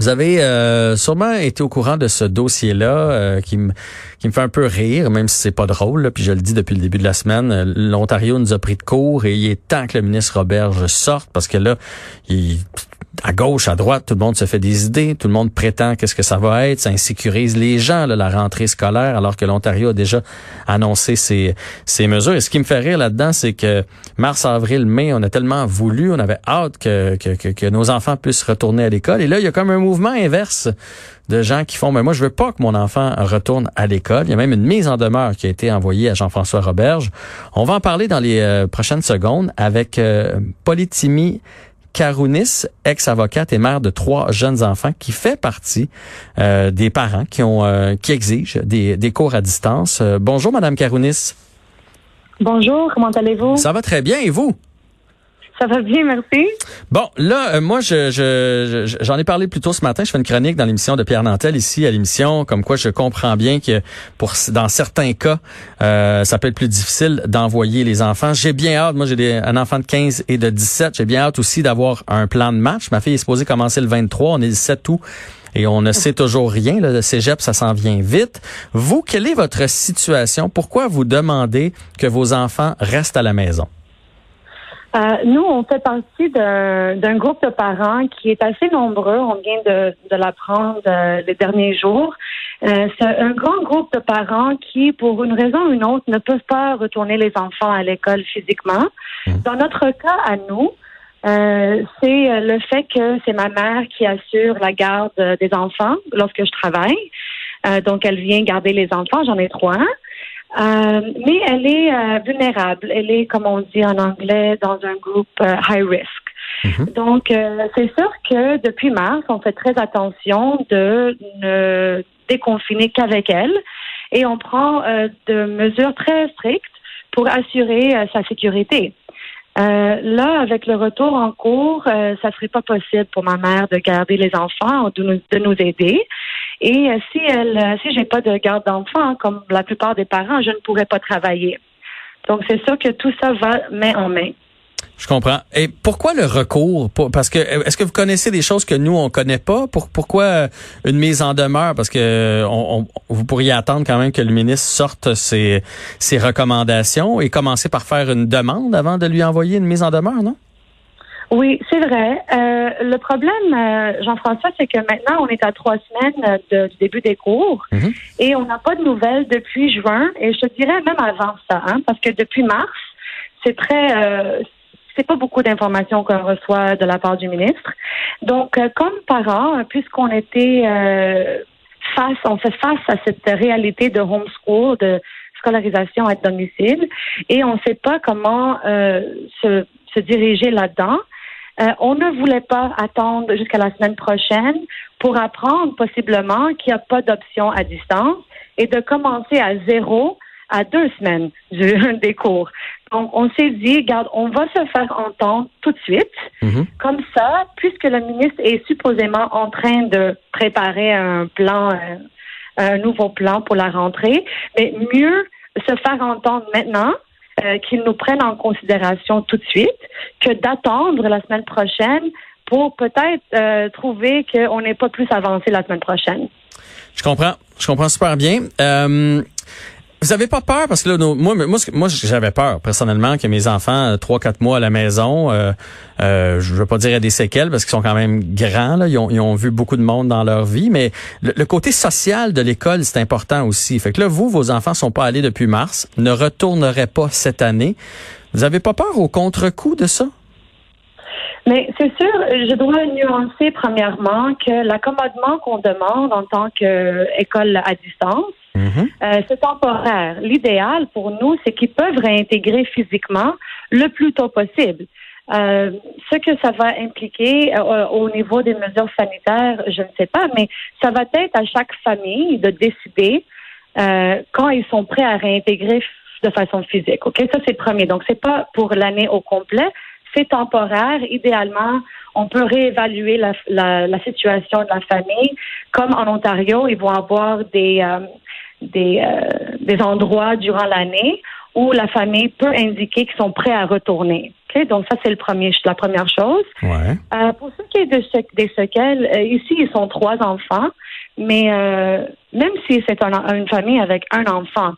Vous avez euh, sûrement été au courant de ce dossier-là euh, qui, me, qui me fait un peu rire, même si c'est pas drôle. puis je le dis depuis le début de la semaine, l'Ontario nous a pris de court et il est temps que le ministre Roberge sorte parce que là, il à gauche, à droite, tout le monde se fait des idées, tout le monde prétend qu'est-ce que ça va être, ça insécurise les gens, la rentrée scolaire, alors que l'Ontario a déjà annoncé ses, mesures. Et ce qui me fait rire là-dedans, c'est que mars, avril, mai, on a tellement voulu, on avait hâte que nos enfants puissent retourner à l'école. Et là, il y a comme un mouvement inverse de gens qui font, mais moi, je veux pas que mon enfant retourne à l'école. Il y a même une mise en demeure qui a été envoyée à Jean-François Roberge. On va en parler dans les euh, prochaines secondes avec euh, Polytimi Karounis, ex-avocate et mère de trois jeunes enfants, qui fait partie euh, des parents qui ont euh, qui exigent des, des cours à distance. Euh, bonjour, Madame Karounis. Bonjour, comment allez-vous? Ça va très bien, et vous? Ça va bien, merci. Bon, là, euh, moi, je, je, j'en ai parlé plus tôt ce matin. Je fais une chronique dans l'émission de Pierre Nantel ici à l'émission, comme quoi je comprends bien que pour dans certains cas, euh, ça peut être plus difficile d'envoyer les enfants. J'ai bien hâte. Moi, j'ai des, un enfant de 15 et de 17. J'ai bien hâte aussi d'avoir un plan de match. Ma fille est supposée commencer le 23. On est le 17 août. Et on ne sait toujours rien. Le cégep, ça s'en vient vite. Vous, quelle est votre situation? Pourquoi vous demandez que vos enfants restent à la maison? Euh, nous, on fait partie d'un groupe de parents qui est assez nombreux. On vient de, de l'apprendre euh, les derniers jours. Euh, c'est un grand groupe de parents qui, pour une raison ou une autre, ne peuvent pas retourner les enfants à l'école physiquement. Mmh. Dans notre cas, à nous, euh, c'est le fait que c'est ma mère qui assure la garde des enfants lorsque je travaille. donc, elle vient garder les enfants. J'en ai trois. Euh, mais elle est euh, vulnérable. Elle est, comme on dit en anglais, dans un groupe euh, high risk. Mhm. Donc, c'est sûr que depuis mars, on fait très attention de ne déconfiner qu'avec elle et on prend de mesures très strictes pour assurer sa sécurité. là, avec le retour en cours, ça serait pas possible pour ma mère de garder les enfants, de nous, de nous aider. Et euh, si elle, euh, si j'ai pas de garde d'enfants, comme la plupart des parents, je ne pourrais pas travailler. Donc c'est sûr que tout ça va main en main. Je comprends. Et pourquoi le recours? Parce que est-ce que vous connaissez des choses que nous on connaît pas? Pourquoi euh, une mise en demeure? Parce que on, vous pourriez attendre quand même que le ministre sorte ses, ses recommandations et commencer par faire une demande avant de lui envoyer une mise en demeure, non? Oui, c'est vrai. Euh, le problème, euh, Jean-François, c'est que maintenant, on est à trois semaines de, du début des cours mhm. et on n'a pas de nouvelles depuis juin et je te dirais même avant ça, hein, parce que depuis mars, c'est très, euh, c'est pas beaucoup d'informations qu'on reçoit de la part du ministre. Donc, euh, comme parents, puisqu'on était face, on fait face à cette réalité de homeschool, de scolarisation à domicile, et on ne sait pas comment se, se diriger là-dedans. Euh, on ne voulait pas attendre jusqu'à la semaine prochaine pour apprendre possiblement qu'il n'y a pas d'option à distance et de commencer à zéro à deux semaines du, des cours. Donc, on s'est dit, garde, on va se faire entendre tout de suite. Mm-hmm. Comme ça, puisque le ministre est supposément en train de préparer un plan, euh, un nouveau plan pour la rentrée, mais mieux se faire entendre maintenant euh, qu'ils nous prennent en considération tout de suite que d'attendre la semaine prochaine pour peut-être euh, trouver qu'on n'est pas plus avancé la semaine prochaine. Je comprends. Je comprends super bien. Euh, vous avez pas peur? Parce que là, moi, moi, j'avais peur personnellement que mes enfants, euh, trois, quatre mois à la maison, euh, euh, je veux pas dire à des séquelles parce qu'ils sont quand même grands, là, ils ont, ils ont vu beaucoup de monde dans leur vie, mais le, côté social de l'école, c'est important aussi. Fait que là, vous, vos enfants sont pas allés depuis mars, ne retourneraient pas cette année. Vous avez pas peur au contre-coup de ça? Mais c'est sûr, je dois nuancer premièrement que l'accommodement qu'on demande en tant qu'école à distance, Mhm. Euh, c'est temporaire. L'idéal pour nous, c'est qu'ils peuvent réintégrer physiquement le plus tôt possible. Euh, ce que ça va impliquer euh, au niveau des mesures sanitaires, je ne sais pas, mais ça va être à chaque famille de décider quand ils sont prêts à réintégrer de façon physique. Ok, ça c'est le premier. Donc c'est pas pour l'année au complet, c'est temporaire. Idéalement, on peut réévaluer la, la, situation de la famille. Comme en Ontario, ils vont avoir des des, des endroits durant l'année où la famille peut indiquer qu'ils sont prêts à retourner. Donc ça, c'est le premier, la première chose. Ouais. Euh, pour ce qui est de des séquelles, euh, ici, ils sont trois enfants, mais euh, même si c'est une famille avec un enfant,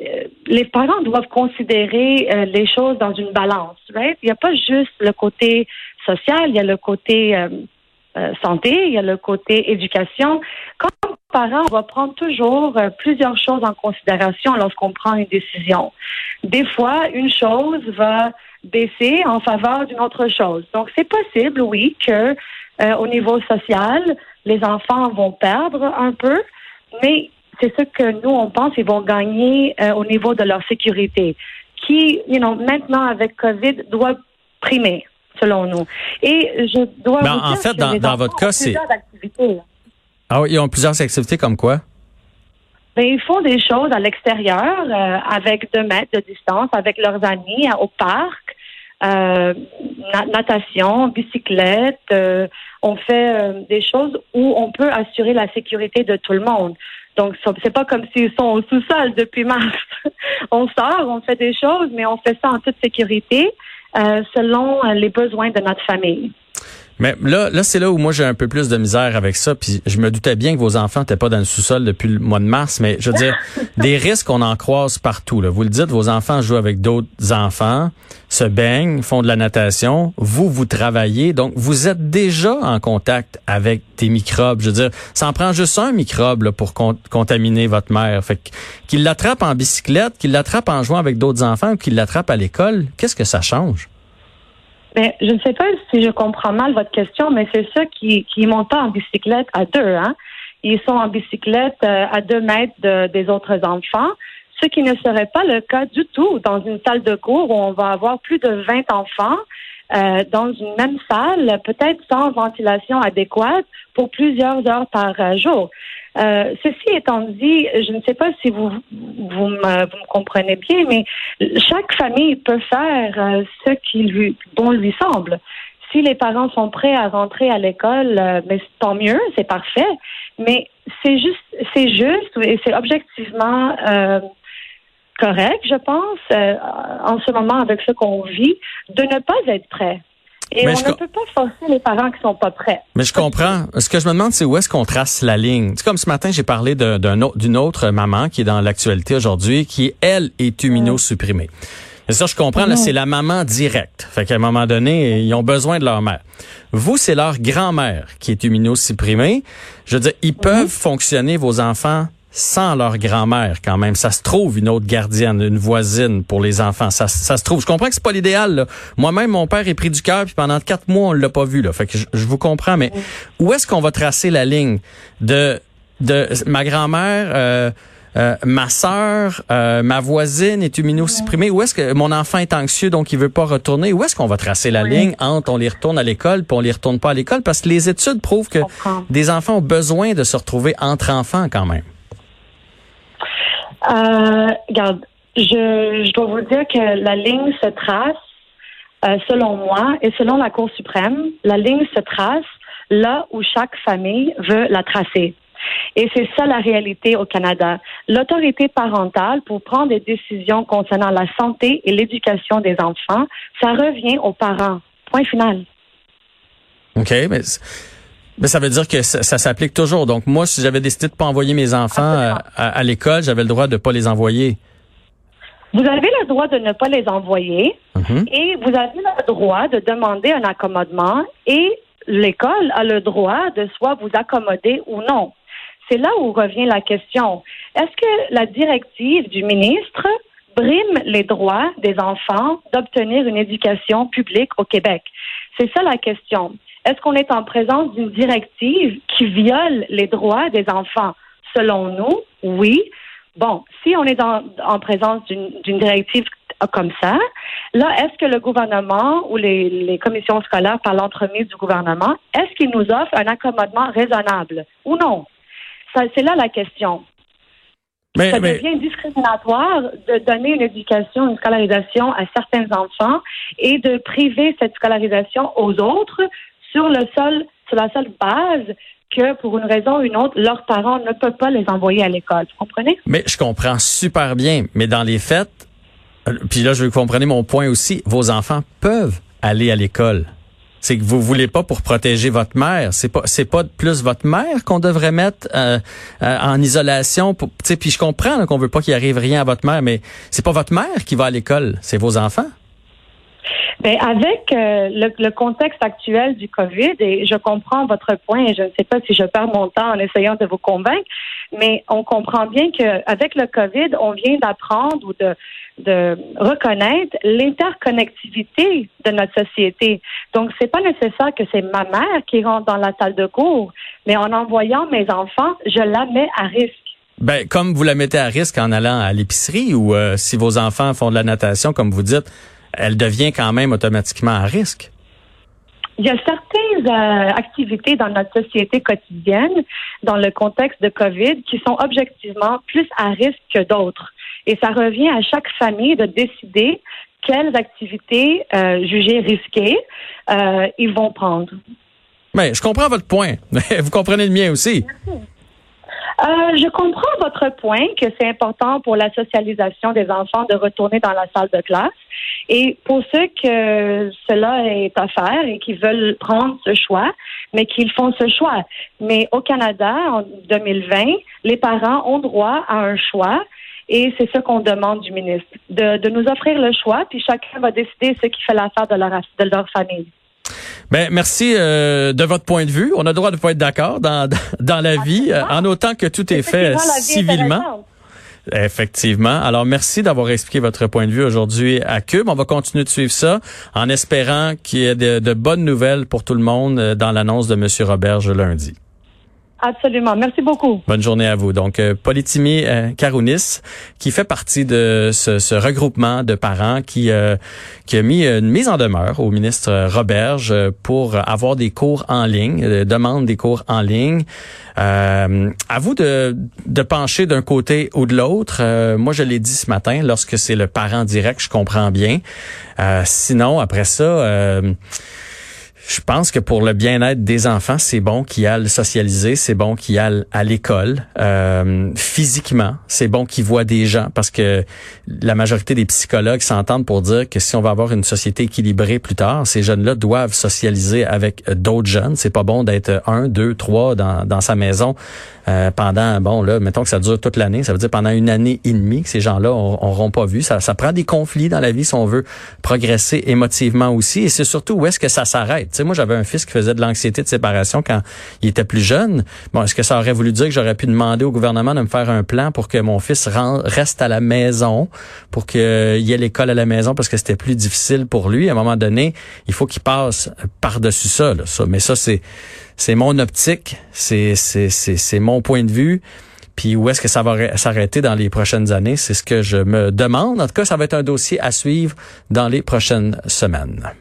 euh, les parents doivent considérer euh, les choses dans une balance. Right? Il n'y a pas juste le côté social, il y a le côté santé, il y a le côté éducation. Parent, on va prendre toujours plusieurs choses en considération lorsqu'on prend une décision. Des fois, une chose va baisser en faveur d'une autre chose. Donc, c'est possible, oui, que euh, au niveau social, les enfants vont perdre un peu, mais c'est ce que nous, on pense, ils vont gagner euh, au niveau de leur sécurité, qui, you know, maintenant, avec COVID, doit primer, selon nous. Et je dois ben, vous en dire fait, que dans, les dans votre cas, c'est... Ah oui, ils ont plusieurs activités comme quoi? Ben, ils font des choses à l'extérieur, euh, avec deux mètres de distance, avec leurs amis, au parc euh, natation, bicyclette. Euh, on fait euh, des choses où on peut assurer la sécurité de tout le monde. Donc, c'est pas comme s'ils sont au sous-sol depuis mars. on sort, on fait des choses, mais on fait ça en toute sécurité selon les besoins de notre famille. Mais là, là c'est là où moi j'ai un peu plus de misère avec ça. Puis je me doutais bien que vos enfants n'étaient pas dans le sous-sol depuis le mois de mars, mais je veux dire, des risques, on en croise partout. Là. Vous le dites, vos enfants jouent avec d'autres enfants, se baignent, font de la natation. Vous, vous travaillez, donc vous êtes déjà en contact avec des microbes. Je veux dire, ça en prend juste un microbe là, pour contaminer votre mère. Fait qu'il l'attrape en bicyclette, qu'il l'attrape en jouant avec d'autres enfants ou qu'il l'attrape à l'école, qu'est-ce que ça change? Mais je ne sais pas si je comprends mal votre question, mais c'est ceux qui qui montent pas en bicyclette à deux, hein. Ils sont en bicyclette euh, à deux mètres des autres enfants, ce qui ne serait pas le cas du tout dans une salle de cours où on va avoir plus de 20 enfants euh, dans une même salle, peut-être sans ventilation adéquate pour plusieurs heures par euh, jour. Euh, ceci étant dit, je ne sais pas si vous vous me, vous me comprenez bien, mais chaque famille peut faire euh, ce qui lui bon lui semble. Si les parents sont prêts à rentrer à l'école, euh, mais tant mieux, c'est parfait. Mais c'est juste, c'est juste et c'est objectivement euh, correct, je pense, en ce moment avec ce qu'on vit, de ne pas être prêt. Et on ne peut pas forcer les parents qui sont pas prêts. Mais je comprends. Ce que je me demande, c'est où est-ce qu'on trace la ligne? C'est comme ce matin, j'ai parlé d'une autre maman qui est dans l'actualité aujourd'hui, qui, elle, est immunosupprimée. Et ça, je comprends, là, c'est la maman directe. Fait qu'à un moment donné, ils ont besoin de leur mère. Vous, c'est leur grand-mère qui est immunosupprimée. Je veux dire, ils peuvent fonctionner, vos enfants, sans leur grand-mère quand même. Ça se trouve une autre gardienne, une voisine pour les enfants. Ça, ça se trouve. Je comprends que c'est pas l'idéal. Moi-même, mon père est pris du cœur, puis pendant quatre mois, on l'a pas vu. Là. Fait que je, vous comprends, mais où est-ce qu'on va tracer la ligne de de ma grand-mère? Euh, euh, ma sœur, euh, ma voisine est immunosupprimée? Où est-ce que mon enfant est anxieux donc il veut pas retourner? Où est-ce qu'on va tracer la ligne entre on les retourne à l'école puis on les retourne pas à l'école? Parce que les études prouvent que des enfants ont besoin de se retrouver entre enfants quand même. Euh, regarde, je, dois vous dire que la ligne se trace, euh, selon moi, et selon la Cour suprême, la ligne se trace là où chaque famille veut la tracer. Et c'est ça la réalité au Canada. L'autorité parentale pour prendre des décisions concernant la santé et l'éducation des enfants, ça revient aux parents. Point final. OK, mais mais ça veut dire que ça, s'applique toujours. Donc moi, si j'avais décidé de pas envoyer mes enfants euh, à, l'école, j'avais le droit de pas les envoyer. Vous avez le droit de ne pas les envoyer mm-hmm. et vous avez le droit de demander un accommodement et l'école a le droit de soit vous accommoder ou non. C'est là où revient la question. Est-ce que la directive du ministre brime les droits des enfants d'obtenir une éducation publique au Québec? C'est ça la question. Est-ce qu'on est en présence d'une directive qui viole les droits des enfants? Selon nous, oui. Bon, si on est en présence d'une directive comme ça. Là, est-ce que le gouvernement ou les, les commissions scolaires, par l'entremise du gouvernement, est-ce qu'ils nous offrent un accommodement raisonnable ou non? C'est là la question. Mais, ça devient discriminatoire de donner une éducation, une scolarisation à certains enfants et de priver cette scolarisation aux autres sur le sol, la seule base que pour une raison ou une autre, leurs parents ne peuvent pas les envoyer à l'école. Vous comprenez? Mais je comprends super bien. Mais dans les faits, euh, puis là, je veux que vous compreniez mon point aussi, vos enfants peuvent aller à l'école c'est que vous voulez pas pour protéger votre mère. C'est pas c'est pas plus votre mère qu'on devrait mettre euh, euh, en isolation. Puis je comprends qu'on veut pas qu'il arrive rien à votre mère, mais c'est pas votre mère qui va à l'école, c'est vos enfants. Ben, avec euh, le, contexte actuel du COVID, et je comprends votre point, et je ne sais pas si je perds mon temps en essayant de vous convaincre, mais on comprend bien qu'avec le COVID, on vient d'apprendre ou de de reconnaître l'interconnectivité de notre société. Donc, c'est pas nécessaire que c'est ma mère qui rentre dans la salle de cours, mais en envoyant mes enfants, je la mets à risque. Ben, comme vous la mettez à risque en allant à l'épicerie ou euh, si vos enfants font de la natation, comme vous dites, elle devient quand même automatiquement à risque. Il y a certaines euh, activités dans notre société quotidienne, dans le contexte de COVID, qui sont objectivement plus à risque que d'autres. Et ça revient à chaque famille de décider quelles activités euh, jugées risquées euh, ils vont prendre. Mais je comprends votre point. Vous comprenez le mien aussi. Euh, je comprends votre point que c'est important pour la socialisation des enfants de retourner dans la salle de classe. Et pour ceux que cela est à faire et qui veulent prendre ce choix, mais qu'ils font ce choix. Mais au Canada, en 2020, les parents ont droit à un choix et c'est ce qu'on demande du ministre, de, de, nous offrir le choix, puis chacun va décider ce qui fait l'affaire de leur, de leur famille. Ben merci euh, de votre point de vue. On a le droit de pas être d'accord dans, dans la vie, euh, en autant que tout est fait civilement. Effectivement. Alors, merci d'avoir expliqué votre point de vue aujourd'hui à Cube. On va continuer de suivre ça en espérant qu'il y ait de, bonnes nouvelles pour tout le monde euh, dans l'annonce de M. Roberge lundi. Absolument. Merci beaucoup. Bonne journée à vous. Donc, euh, Politimi euh, Karounis, qui fait partie de ce, ce regroupement de parents qui, euh, qui a mis une mise en demeure au ministre Roberge pour avoir des cours en ligne, euh, demande des cours en ligne. Euh, à vous de, de pencher d'un côté ou de l'autre. moi, je l'ai dit ce matin, lorsque c'est le parent direct, je comprends bien. sinon, après ça je pense que pour le bien-être des enfants, c'est bon qu'ils aillent socialiser, c'est bon qu'ils aillent à l'école euh, physiquement, c'est bon qu'ils voient des gens parce que la majorité des psychologues s'entendent pour dire que si on va avoir une société équilibrée plus tard, ces jeunes-là doivent socialiser avec d'autres jeunes. C'est pas bon d'être un, deux, trois dans, dans sa maison euh, pendant bon là, mettons que ça dure toute l'année, ça veut dire pendant une année et demie que ces gens-là n'auront pas vu. Ça, ça prend des conflits dans la vie si on veut progresser émotivement aussi, et c'est surtout où est-ce que ça s'arrête? Sais, moi, j'avais un fils qui faisait de l'anxiété de séparation quand il était plus jeune. Bon, est-ce que ça aurait voulu dire que j'aurais pu demander au gouvernement de me faire un plan pour que mon fils reste à la maison, pour qu'il y ait l'école à la maison parce que c'était plus difficile pour lui? À un moment donné, il faut qu'il passe par-dessus ça, là. Mais ça, c'est, c'est mon optique, c'est, c'est, c'est, c'est mon point de vue. Puis où est-ce que ça va s'arrêter dans les prochaines années? C'est ce que je me demande. En tout cas, ça va être un dossier à suivre dans les prochaines semaines.